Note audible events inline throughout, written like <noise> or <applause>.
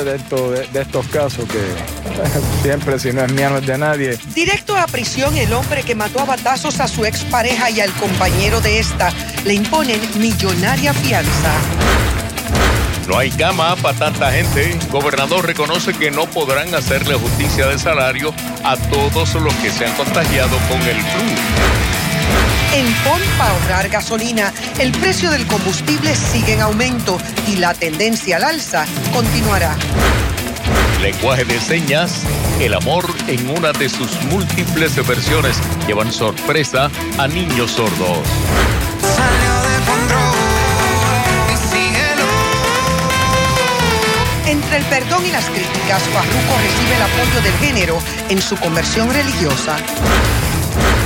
de, de estos casos que <laughs> siempre si no es mía no es de nadie. Directo a prisión el hombre que mató a batazos a su expareja y al compañero de esta le imponen millonaria fianza. No hay cama para tanta gente. Gobernador reconoce que no podrán hacerle justicia de salario a todos los que se han contagiado con el flu. En PON para ahorrar gasolina, el precio del combustible sigue en aumento y la tendencia al alza continuará. Lenguaje de señas, el amor en una de sus múltiples versiones llevan sorpresa a niños sordos. Entre el perdón y las críticas, Farruko recibe el apoyo del género en su conversión religiosa.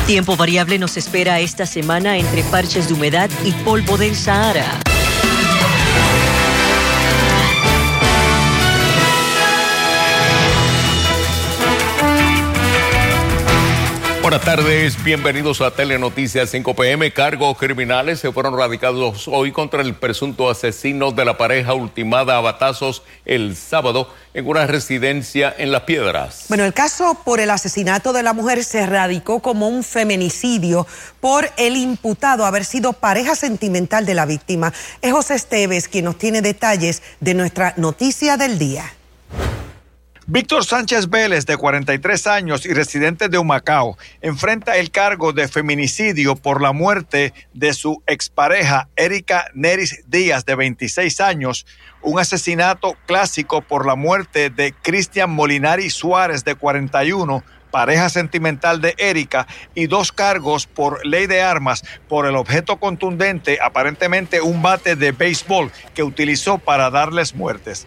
Tiempo variable nos espera esta semana entre parches de humedad y polvo del Sahara. Buenas tardes, bienvenidos a Telenoticias 5 PM. Cargos criminales se fueron radicados hoy contra el presunto asesino de la pareja ultimada a batazos el sábado en una residencia en Las Piedras. Bueno, el caso por el asesinato de la mujer se radicó como un feminicidio por el imputado haber sido pareja sentimental de la víctima. Es José Esteves quien nos tiene detalles de nuestra noticia del día. Víctor Sánchez Vélez, de 43 años y residente de Humacao, enfrenta el cargo de feminicidio por la muerte de su expareja Erika Neris Díaz, de 26 años, un asesinato clásico por la muerte de Cristian Molinari Suárez, de 41 pareja sentimental de Erika, y dos cargos por ley de armas por el objeto contundente, aparentemente un bate de béisbol que utilizó para darles muertes.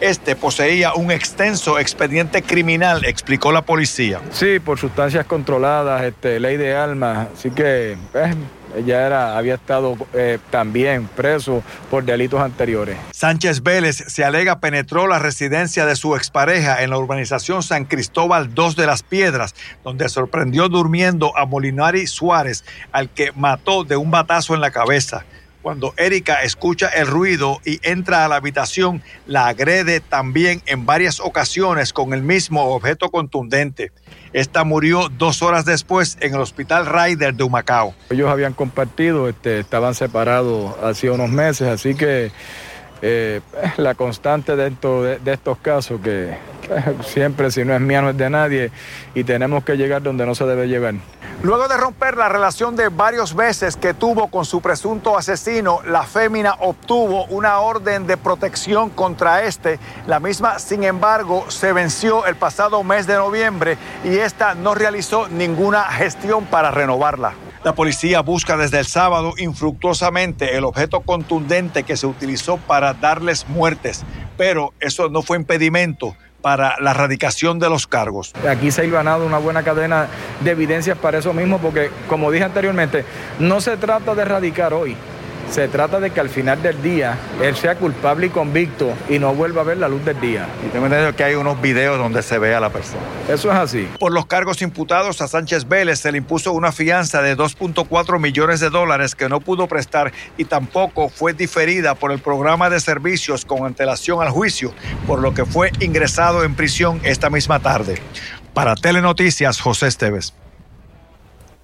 Este poseía un extenso expediente criminal, explicó la policía. Sí, por sustancias controladas, este, ley de armas, así que pues, ella era, había estado eh, también preso por delitos anteriores. Sánchez Vélez se alega penetró la residencia de su expareja en la urbanización San Cristóbal 2 de las Piedras, donde sorprendió durmiendo a Molinari Suárez, al que mató de un batazo en la cabeza. Cuando Erika escucha el ruido y entra a la habitación, la agrede también en varias ocasiones con el mismo objeto contundente. Esta murió dos horas después en el hospital Ryder de Humacao. Ellos habían compartido, este, estaban separados hacía unos meses, así que eh, la constante dentro de, estos casos que eh, siempre si no es mía no es de nadie y tenemos que llegar donde no se debe llegar. Luego de romper la relación de varios meses que tuvo con su presunto asesino, la fémina obtuvo una orden de protección contra este. La misma, sin embargo, se venció el pasado mes de noviembre y esta no realizó ninguna gestión para renovarla. La policía busca desde el sábado infructuosamente el objeto contundente que se utilizó para darles muertes, pero eso no fue impedimento para la erradicación de los cargos. Aquí se ha ganado una buena cadena de evidencias para eso mismo, porque como dije anteriormente, no se trata de erradicar hoy, se trata de que al final del día él sea culpable y convicto y no vuelva a ver la luz del día. Y tengo entendido que hay unos videos donde se ve a la persona. Eso es así. Por los cargos imputados a Sánchez Vélez se le impuso una fianza de 2.4 millones de dólares que no pudo prestar y tampoco fue diferida por el programa de servicios con antelación al juicio, por lo que fue ingresado en prisión esta misma tarde. Para Telenoticias, José Esteves.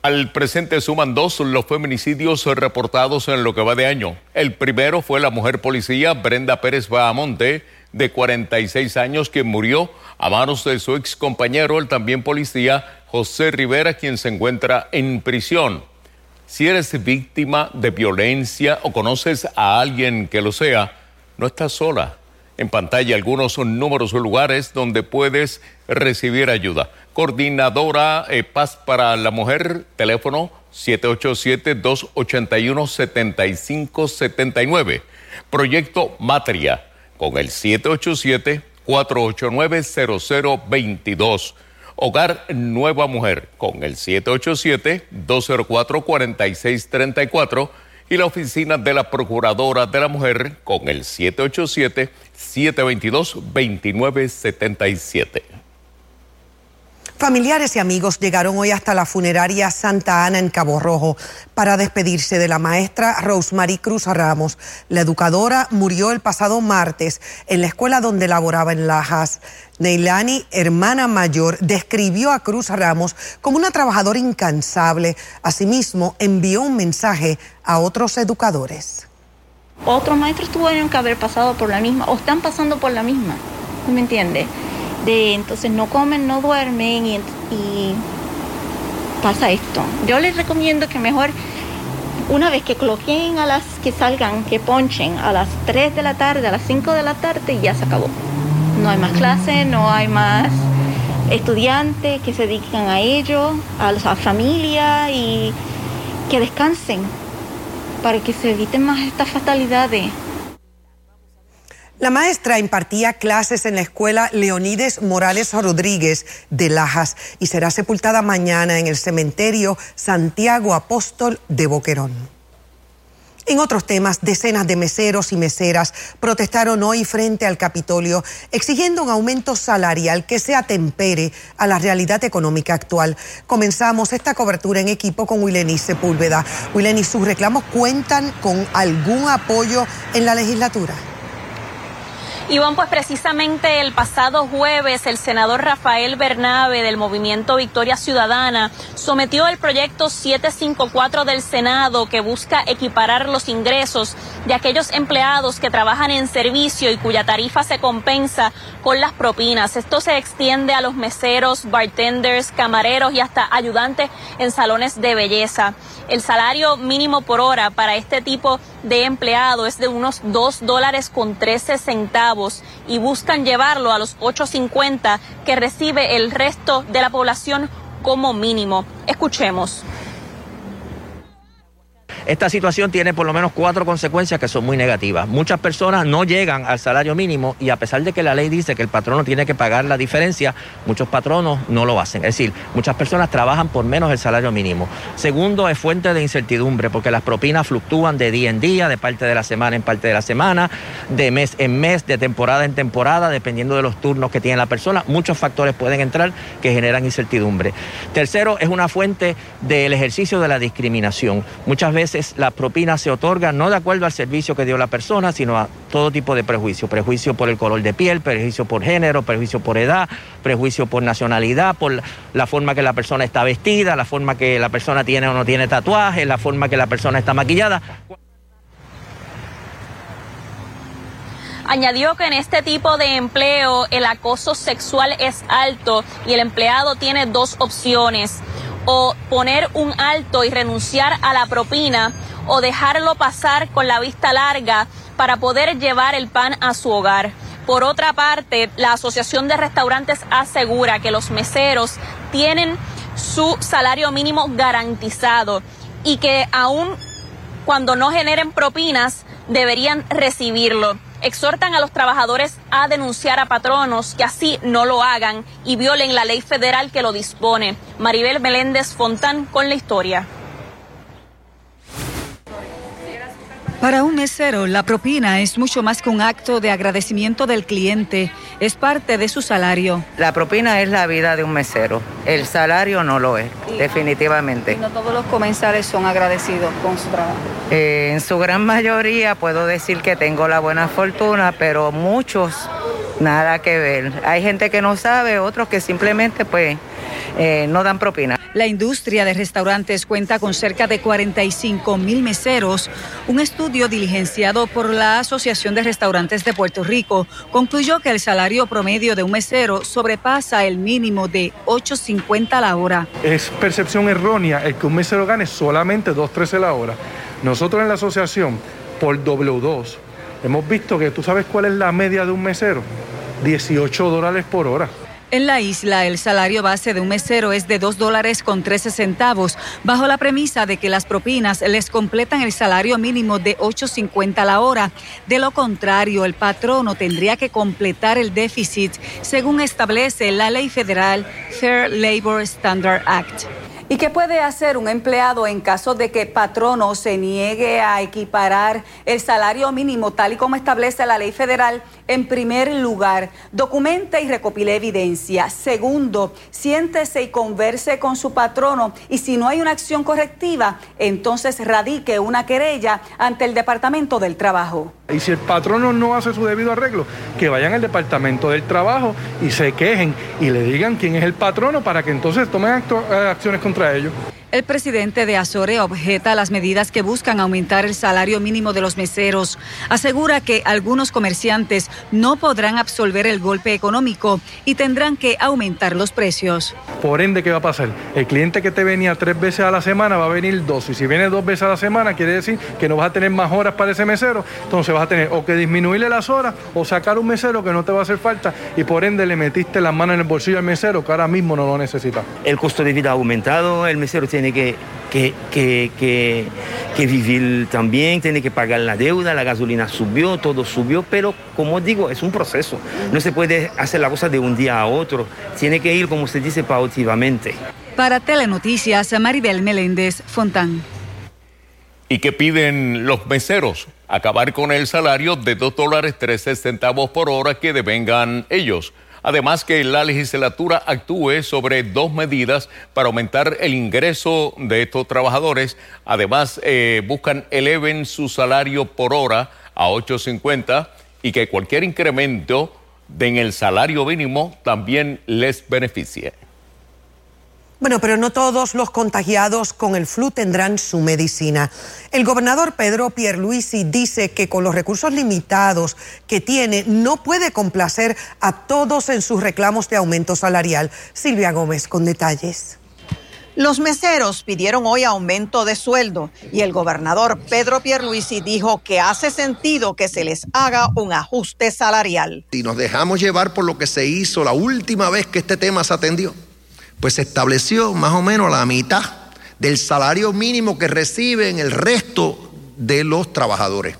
Al presente suman dos los feminicidios reportados en lo que va de año. El primero fue la mujer policía Brenda Pérez Bahamonte, de 46 años, quien murió a manos de su ex compañero, el también policía José Rivera, quien se encuentra en prisión. Si eres víctima de violencia o conoces a alguien que lo sea, no estás sola. En pantalla algunos números o lugares donde puedes recibir ayuda. Coordinadora eh, Paz para la Mujer, teléfono 787-281-7579. Proyecto Matria con el 787-489-0022. Hogar Nueva Mujer con el 787-204-4634 y la oficina de la Procuradora de la Mujer con el 787-722-2977. Familiares y amigos llegaron hoy hasta la funeraria Santa Ana en Cabo Rojo para despedirse de la maestra Rosemary Cruz Ramos. La educadora murió el pasado martes en la escuela donde laboraba en Lajas. Neilani, hermana mayor, describió a Cruz Ramos como una trabajadora incansable. Asimismo, envió un mensaje a otros educadores. Otros maestros tuvieron que haber pasado por la misma o están pasando por la misma. ¿Me entiende? De entonces no comen, no duermen y, pasa esto. Yo les recomiendo que mejor una vez que cloqueen a las que salgan, que ponchen a las 3 de la tarde, a las 5 de la tarde ya se acabó. No hay más clases, no hay más estudiantes que se dediquen a ello, a la familia y que descansen para que se eviten más estas fatalidades. La maestra impartía clases en la escuela Leonides Morales Rodríguez de Lajas y será sepultada mañana en el cementerio Santiago Apóstol de Boquerón. En otros temas, decenas de meseros y meseras protestaron hoy frente al Capitolio exigiendo un aumento salarial que se atempere a la realidad económica actual. Comenzamos esta cobertura en equipo con Wileni Sepúlveda. Wileni, ¿sus reclamos cuentan con algún apoyo en la legislatura? Iván, pues precisamente el pasado jueves el senador Rafael Bernabe del movimiento Victoria Ciudadana sometió el proyecto 754 del Senado que busca equiparar los ingresos de aquellos empleados que trabajan en servicio y cuya tarifa se compensa con las propinas. Esto se extiende a los meseros, bartenders, camareros y hasta ayudantes en salones de belleza. El salario mínimo por hora para este tipo de empleado es de unos 2 dólares con 13 centavos y buscan llevarlo a los 8.50 que recibe el resto de la población como mínimo. Escuchemos. Esta situación tiene por lo menos cuatro consecuencias que son muy negativas. Muchas personas no llegan al salario mínimo y a pesar de que la ley dice que el patrono tiene que pagar la diferencia, muchos patronos no lo hacen. Es decir, muchas personas trabajan por menos el salario mínimo. Segundo, es fuente de incertidumbre porque las propinas fluctúan de día en día, de parte de la semana en parte de la semana, de mes en mes, de temporada en temporada, dependiendo de los turnos que tiene la persona. Muchos factores pueden entrar que generan incertidumbre. Tercero, es una fuente del ejercicio de la discriminación. Muchas veces la propina se otorga no de acuerdo al servicio que dio la persona, sino a todo tipo de prejuicio. Prejuicio por el color de piel, prejuicio por género, prejuicio por edad, prejuicio por nacionalidad, por la forma que la persona está vestida, la forma que la persona tiene o no tiene tatuajes, la forma que la persona está maquillada. Añadió que en este tipo de empleo el acoso sexual es alto y el empleado tiene dos opciones o poner un alto y renunciar a la propina o dejarlo pasar con la vista larga para poder llevar el pan a su hogar. Por otra parte, la Asociación de Restaurantes asegura que los meseros tienen su salario mínimo garantizado y que aún cuando no generen propinas deberían recibirlo exhortan a los trabajadores a denunciar a patronos que así no lo hagan y violen la ley federal que lo dispone. Maribel Meléndez Fontán con la historia. Para un mesero, la propina es mucho más que un acto de agradecimiento del cliente, es parte de su salario. La propina es la vida de un mesero, el salario no lo es, definitivamente. no todos los comensales son agradecidos con su trabajo. Eh, en su gran mayoría puedo decir que tengo la buena fortuna, pero muchos nada que ver. Hay gente que no sabe, otros que simplemente pues eh, no dan propina. La industria de restaurantes cuenta con cerca de 45 mil meseros. Un estudio diligenciado por la Asociación de Restaurantes de Puerto Rico concluyó que el salario promedio de un mesero sobrepasa el mínimo de 8.50 la hora. Es percepción errónea el que un mesero gane solamente 2.13 la hora. Nosotros en la asociación, por W2, hemos visto que tú sabes cuál es la media de un mesero, 18 dólares por hora. En la isla, el salario base de un mesero es de 2 dólares con 13 centavos, bajo la premisa de que las propinas les completan el salario mínimo de 8.50 la hora. De lo contrario, el patrono tendría que completar el déficit, según establece la ley federal Fair Labor Standard Act. ¿Y qué puede hacer un empleado en caso de que patrono se niegue a equiparar el salario mínimo tal y como establece la ley federal? En primer lugar, documente y recopile evidencia. Segundo, siéntese y converse con su patrono y si no hay una acción correctiva, entonces radique una querella ante el Departamento del Trabajo. Y si el patrono no hace su debido arreglo, que vayan al Departamento del Trabajo y se quejen y le digan quién es el patrono para que entonces tomen eh, acciones contra ellos. El presidente de Azore objeta las medidas que buscan aumentar el salario mínimo de los meseros. Asegura que algunos comerciantes no podrán absorber el golpe económico y tendrán que aumentar los precios. Por ende, ¿qué va a pasar? El cliente que te venía tres veces a la semana va a venir dos. Y si viene dos veces a la semana, quiere decir que no vas a tener más horas para ese mesero. Entonces vas a tener o que disminuirle las horas o sacar un mesero que no te va a hacer falta. Y por ende le metiste la mano en el bolsillo al mesero que ahora mismo no lo necesita. El costo de vida ha aumentado, el mesero tiene que, que, que, vivir también, tiene que pagar la deuda, la gasolina subió, todo subió, pero como digo, es un proceso. No se puede hacer la cosa de un día a otro, tiene que ir, como se dice, pautivamente. Para Telenoticias, Maribel Meléndez Fontán. ¿Y qué piden los meseros? Acabar con el salario de 2 dólares 13 centavos por hora que devengan ellos. Además que la legislatura actúe sobre dos medidas para aumentar el ingreso de estos trabajadores. Además, eh, buscan eleven su salario por hora a 8.50 y que cualquier incremento en el salario mínimo también les beneficie. Bueno, pero no todos los contagiados con el flu tendrán su medicina. El gobernador Pedro Pierluisi dice que con los recursos limitados que tiene no puede complacer a todos en sus reclamos de aumento salarial. Silvia Gómez con detalles. Los meseros pidieron hoy aumento de sueldo y el gobernador Pedro Pierluisi dijo que hace sentido que se les haga un ajuste salarial. Si nos dejamos llevar por lo que se hizo la última vez que este tema se atendió, pues se estableció más o menos la mitad del salario mínimo que reciben el resto de los trabajadores.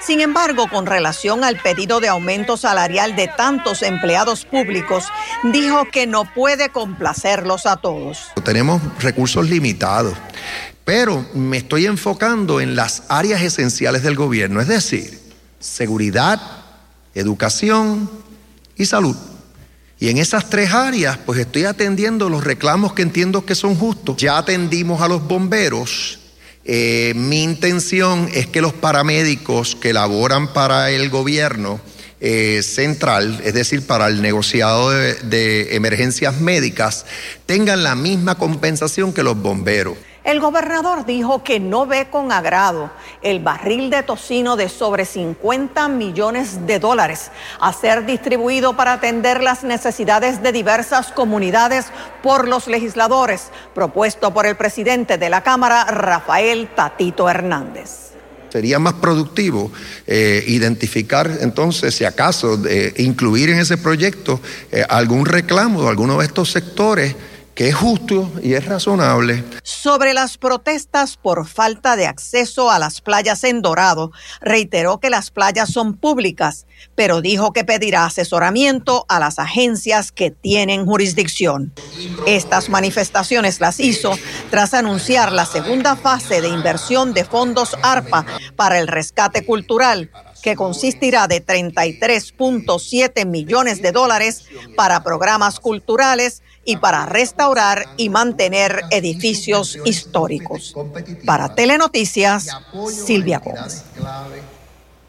Sin embargo, con relación al pedido de aumento salarial de tantos empleados públicos, dijo que no puede complacerlos a todos. Tenemos recursos limitados, pero me estoy enfocando en las áreas esenciales del gobierno, es decir, seguridad, educación y salud. Y en esas tres áreas, pues estoy atendiendo los reclamos que entiendo que son justos. Ya atendimos a los bomberos. Eh, mi intención es que los paramédicos que laboran para el gobierno eh, central, es decir, para el negociado de emergencias médicas, tengan la misma compensación que los bomberos. El gobernador dijo que no ve con agrado el barril de tocino de sobre 50 millones de dólares a ser distribuido para atender las necesidades de diversas comunidades por los legisladores, propuesto por el presidente de la Cámara, Rafael Tatito Hernández. Sería más productivo eh, identificar entonces, si acaso, incluir en ese proyecto eh, algún reclamo de alguno de estos sectores que es justo y es razonable. Sobre las protestas por falta de acceso a las playas en Dorado, reiteró que las playas son públicas, pero dijo que pedirá asesoramiento a las agencias que tienen jurisdicción. Estas manifestaciones las hizo tras anunciar la segunda fase de inversión de fondos ARPA para el rescate cultural que consistirá de 33.7 millones de dólares para programas culturales y para restaurar y mantener edificios históricos. Para Telenoticias, Silvia Gómez.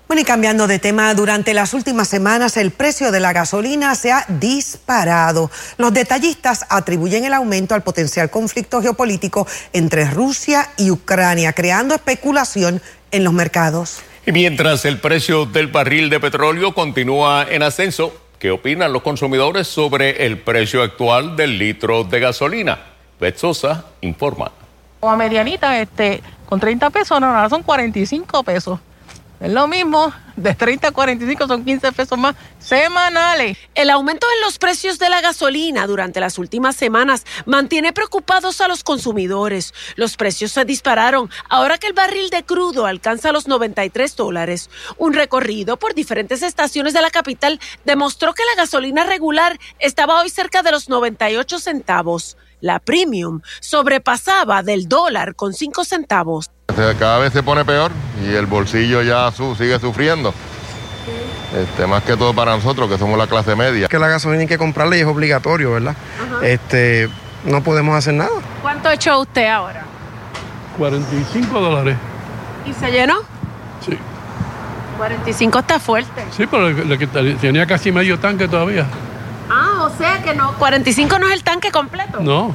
Bueno, y cambiando de tema, durante las últimas semanas el precio de la gasolina se ha disparado. Los detallistas atribuyen el aumento al potencial conflicto geopolítico entre Rusia y Ucrania, creando especulación en los mercados. Y mientras el precio del barril de petróleo continúa en ascenso, ¿Qué opinan los consumidores sobre el precio actual del litro de gasolina? Bet Sosa informa. O a medianita, este, con 30 pesos, no, ahora son 45 pesos. Es lo mismo, de 30 a 45 son 15 pesos más semanales. El aumento en los precios de la gasolina durante las últimas semanas mantiene preocupados a los consumidores. Los precios se dispararon ahora que el barril de crudo alcanza los 93 dólares. Un recorrido por diferentes estaciones de la capital demostró que la gasolina regular estaba hoy cerca de los 98 centavos. La premium sobrepasaba del dólar con cinco centavos. Cada vez se pone peor y el bolsillo ya sigue sufriendo. Este, más que todo para nosotros, que somos la clase media. Que la gasolina hay que comprarla y es obligatorio, ¿verdad? Este, no podemos hacer nada. ¿Cuánto echó usted ahora? 45 dólares. ¿Y se llenó? Sí. 45 está fuerte. Sí, pero tenía casi medio tanque todavía. Ah, o sea que no. 45 no es el tanque completo. No.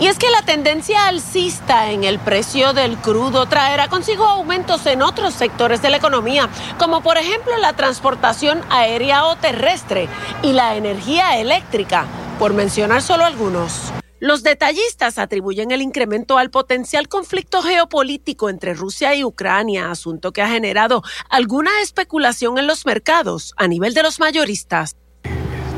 Y es que la tendencia alcista en el precio del crudo traerá consigo aumentos en otros sectores de la economía, como por ejemplo la transportación aérea o terrestre y la energía eléctrica, por mencionar solo algunos. Los detallistas atribuyen el incremento al potencial conflicto geopolítico entre Rusia y Ucrania, asunto que ha generado alguna especulación en los mercados a nivel de los mayoristas.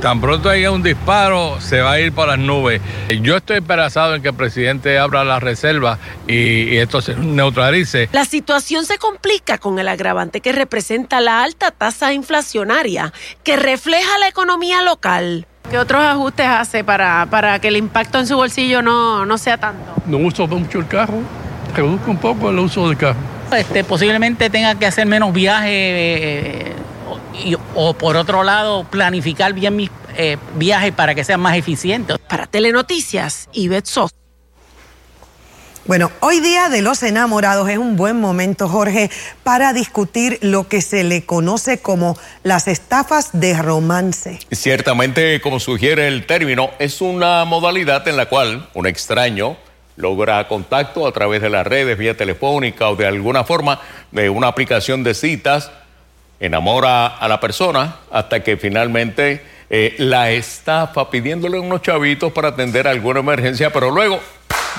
Tan pronto haya un disparo, se va a ir para las nubes. Yo estoy esperanzado en que el presidente abra la reserva y, esto se neutralice. La situación se complica con el agravante que representa la alta tasa inflacionaria que refleja la economía local. ¿Qué otros ajustes hace para, para que el impacto en su bolsillo no, no sea tanto? No uso mucho el carro, reduzco un poco el uso del carro. Este, posiblemente tenga que hacer menos viajes. Eh, o por otro lado planificar bien mis eh, viajes para que sean más eficientes. Para Telenoticias, Ivette Sos. Bueno, hoy día de los enamorados es un buen momento, Jorge, para discutir lo que se le conoce como las estafas de romance. Ciertamente, como sugiere el término, es una modalidad en la cual un extraño logra contacto a través de las redes, vía telefónica o de alguna forma de una aplicación de citas enamora a la persona hasta que finalmente eh, la estafa pidiéndole unos chavitos para atender alguna emergencia, pero luego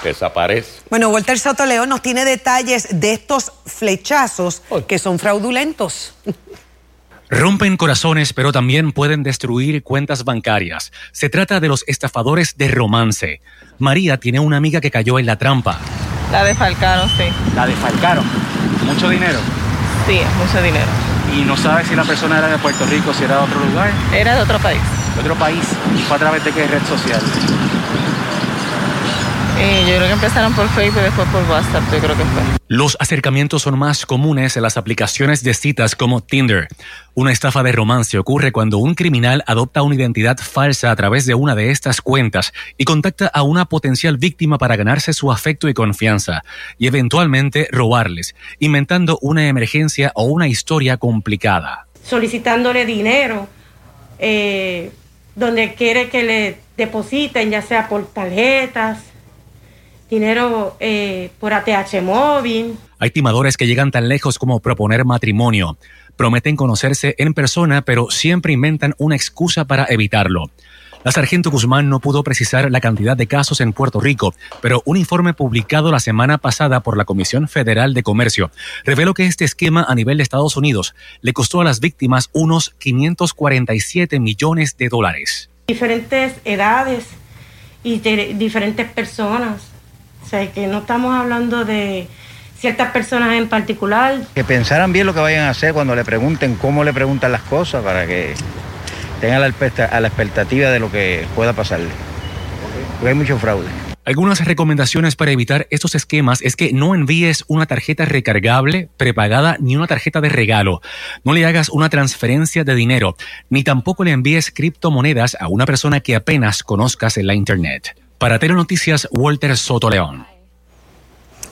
desaparece. Bueno, Walter Soto León nos tiene detalles de estos flechazos que son fraudulentos. Rompen corazones, pero también pueden destruir cuentas bancarias. Se trata de los estafadores de romance. María tiene una amiga que cayó en la trampa. La defalcaron, sí. La defalcaron. ¿Mucho dinero? Sí, mucho dinero. ¿Y no sabes si la persona era de Puerto Rico, si era de otro lugar? Era de otro país. ¿De otro país? ¿Y fue a través de qué red social? Eh, yo creo que empezaron por Facebook y después por WhatsApp, yo creo que fue. Los acercamientos son más comunes en las aplicaciones de citas como Tinder. Una estafa de romance ocurre cuando un criminal adopta una identidad falsa a través de una de estas cuentas y contacta a una potencial víctima para ganarse su afecto y confianza y eventualmente robarles, inventando una emergencia o una historia complicada. Solicitándole dinero, eh, donde quiere que le depositen, ya sea por tarjetas dinero eh, por ATH móvil. Hay timadores que llegan tan lejos como proponer matrimonio. Prometen conocerse en persona, pero siempre inventan una excusa para evitarlo. La sargento Guzmán no pudo precisar la cantidad de casos en Puerto Rico, pero un informe publicado la semana pasada por la Comisión Federal de Comercio reveló que este esquema a nivel de Estados Unidos le costó a las víctimas unos 547 millones de dólares. Diferentes edades y diferentes personas. O sea, que no estamos hablando de ciertas personas en particular. Que pensaran bien lo que vayan a hacer cuando le pregunten cómo le preguntan las cosas para que tengan la, a la expectativa de lo que pueda pasarle. Porque hay mucho fraude. Algunas recomendaciones para evitar estos esquemas es que no envíes una tarjeta recargable, prepagada, ni una tarjeta de regalo. No le hagas una transferencia de dinero, ni tampoco le envíes criptomonedas a una persona que apenas conozcas en la Internet. Para Telenoticias, Walter Soto León.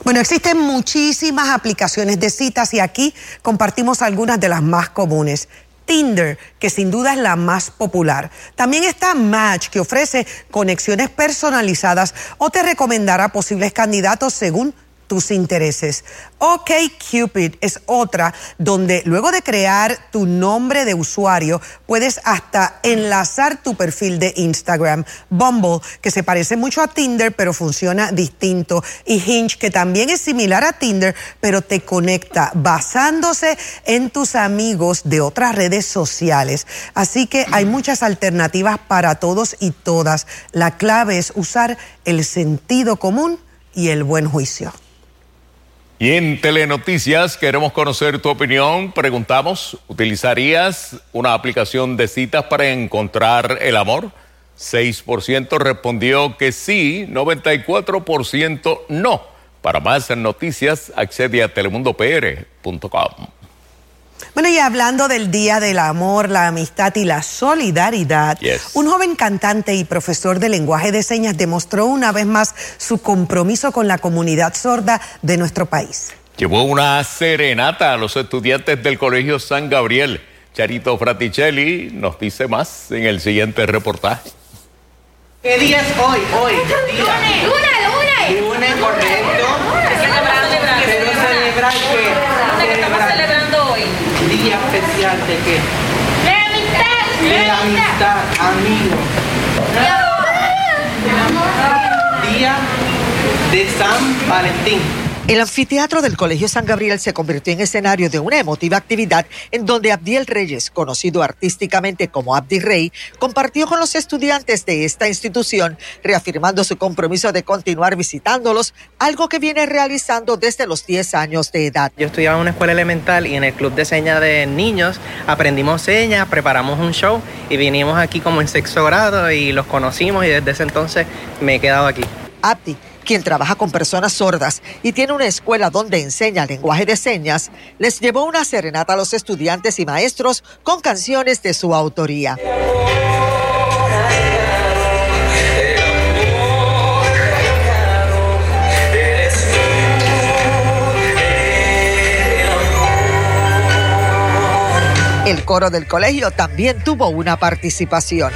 Bueno, existen muchísimas aplicaciones de citas y aquí compartimos algunas de las más comunes. Tinder, que sin duda es la más popular. También está Match, que ofrece conexiones personalizadas o te recomendará posibles candidatos según tus intereses. OK Cupid es otra donde luego de crear tu nombre de usuario puedes hasta enlazar tu perfil de Instagram. Bumble, que se parece mucho a Tinder pero funciona distinto. Y Hinge, que también es similar a Tinder pero te conecta basándose en tus amigos de otras redes sociales. Así que hay muchas alternativas para todos y todas. La clave es usar el sentido común y el buen juicio. Y en Telenoticias queremos conocer tu opinión. Preguntamos, ¿utilizarías una aplicación de citas para encontrar el amor? 6% respondió que sí, 94% no. Para más noticias, accede a telemundopr.com. Bueno, y hablando del Día del Amor, la Amistad y la Solidaridad, un joven cantante y profesor de lenguaje de señas demostró una vez más su compromiso con la comunidad sorda de nuestro país. Llevó una serenata a los estudiantes del Colegio San Gabriel. Charito Fraticelli nos dice más en el siguiente reportaje. ¿Qué día es hoy? Hoy. Lunes, lunes, lunes. Lunes, correcto. Qué? ¿Qué celebrando hoy? Día especial de qué? De amistad. De amistad, amigo. Día de San Valentín. El anfiteatro del Colegio San Gabriel se convirtió en escenario de una emotiva actividad en donde Abdiel Reyes, conocido artísticamente como Abdi Rey, compartió con los estudiantes de esta institución, reafirmando su compromiso de continuar visitándolos, algo que viene realizando desde los 10 años de edad. Yo estudiaba en una escuela elemental y en el club de señas de niños aprendimos señas, preparamos un show y vinimos aquí como en sexto grado y los conocimos y desde ese entonces me he quedado aquí. Abdi quien trabaja con personas sordas y tiene una escuela donde enseña lenguaje de señas, les llevó una serenata a los estudiantes y maestros con canciones de su autoría. El coro del colegio también tuvo una participación.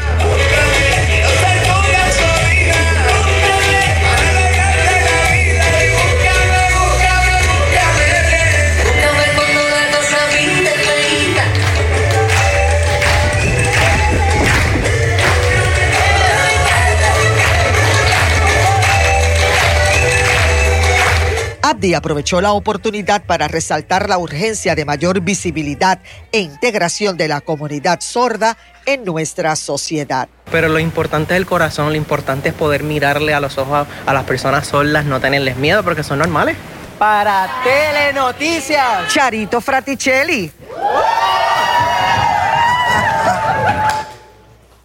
Abdi aprovechó la oportunidad para resaltar la urgencia de mayor visibilidad e integración de la comunidad sorda en nuestra sociedad. Pero lo importante es el corazón, lo importante es poder mirarle a los ojos a, las personas sordas, no tenerles miedo porque son normales. Para Telenoticias, Charito Fraticelli.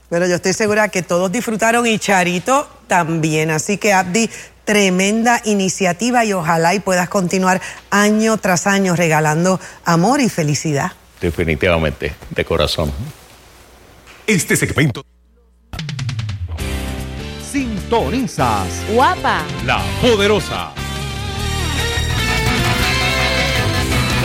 Pero yo estoy segura que todos disfrutaron y Charito también. Así que Abdi, tremenda iniciativa y ojalá y puedas continuar año tras año regalando amor y felicidad. Definitivamente, de corazón. Este segmento. Sintonizas. Guapa. La poderosa.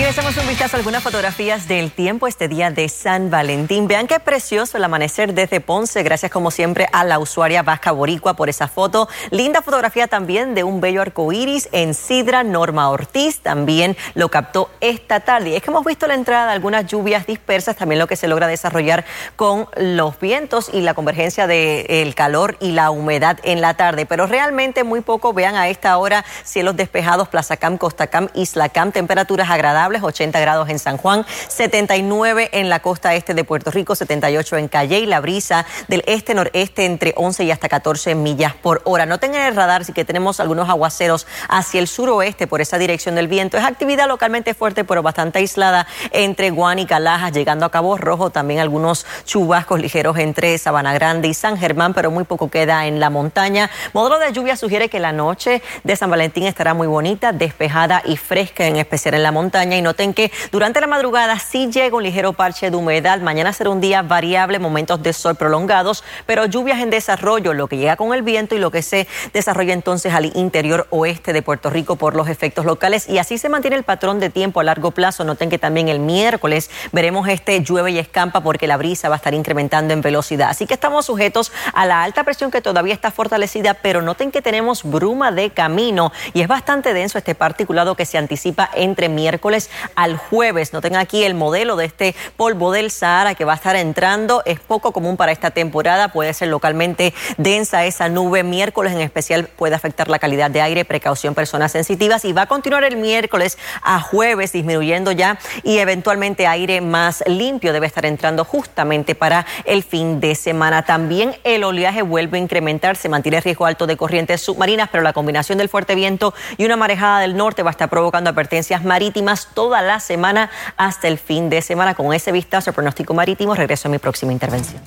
Y les un vistazo a algunas fotografías del tiempo este día de San Valentín. Vean qué precioso el amanecer desde Ponce. Gracias como siempre a la usuaria Vasca Boricua por esa foto. Linda fotografía también de un bello arco iris en Sidra. Norma Ortiz también lo captó esta tarde. Y es que hemos visto la entrada de algunas lluvias dispersas, también lo que se logra desarrollar con los vientos y la convergencia del calor y la humedad en la tarde. Pero realmente muy poco. Vean a esta hora cielos despejados, Plaza Cam, Costa Cam, Isla Cam, temperaturas agradables 80 grados en San Juan, 79 en la costa este de Puerto Rico, 78 en Calle y la brisa del este-noreste entre 11 y hasta 14 millas por hora. No tengan el radar, sí que tenemos algunos aguaceros hacia el suroeste por esa dirección del viento. Es actividad localmente fuerte, pero bastante aislada entre Guan y Calajas, llegando a Cabo Rojo. También algunos chubascos ligeros entre Sabana Grande y San Germán, pero muy poco queda en la montaña. Modelo de lluvia sugiere que la noche de San Valentín estará muy bonita, despejada y fresca, en especial en la montaña y noten que durante la madrugada sí llega un ligero parche de humedad. Mañana será un día variable, momentos de sol prolongados, pero lluvias en desarrollo, lo que llega con el viento y lo que se desarrolla entonces al interior oeste de Puerto Rico por los efectos locales. Y así se mantiene el patrón de tiempo a largo plazo. Noten que también el miércoles veremos este llueve y escampa porque la brisa va a estar incrementando en velocidad. Así que estamos sujetos a la alta presión que todavía está fortalecida, pero noten que tenemos bruma de camino y es bastante denso este particulado que se anticipa entre miércoles al jueves. Noten aquí el modelo de este polvo del Sahara que va a estar entrando. Es poco común para esta temporada. Puede ser localmente densa esa nube. Miércoles en especial puede afectar la calidad de aire. Precaución personas sensitivas. Y va a continuar el miércoles a jueves disminuyendo ya y eventualmente aire más limpio debe estar entrando justamente para el fin de semana. También el oleaje vuelve a incrementar. Se mantiene el riesgo alto de corrientes submarinas, pero la combinación del fuerte viento y una marejada del norte va a estar provocando advertencias marítimas toda la semana hasta el fin de semana. Con ese vistazo al pronóstico marítimo, regreso a mi próxima intervención.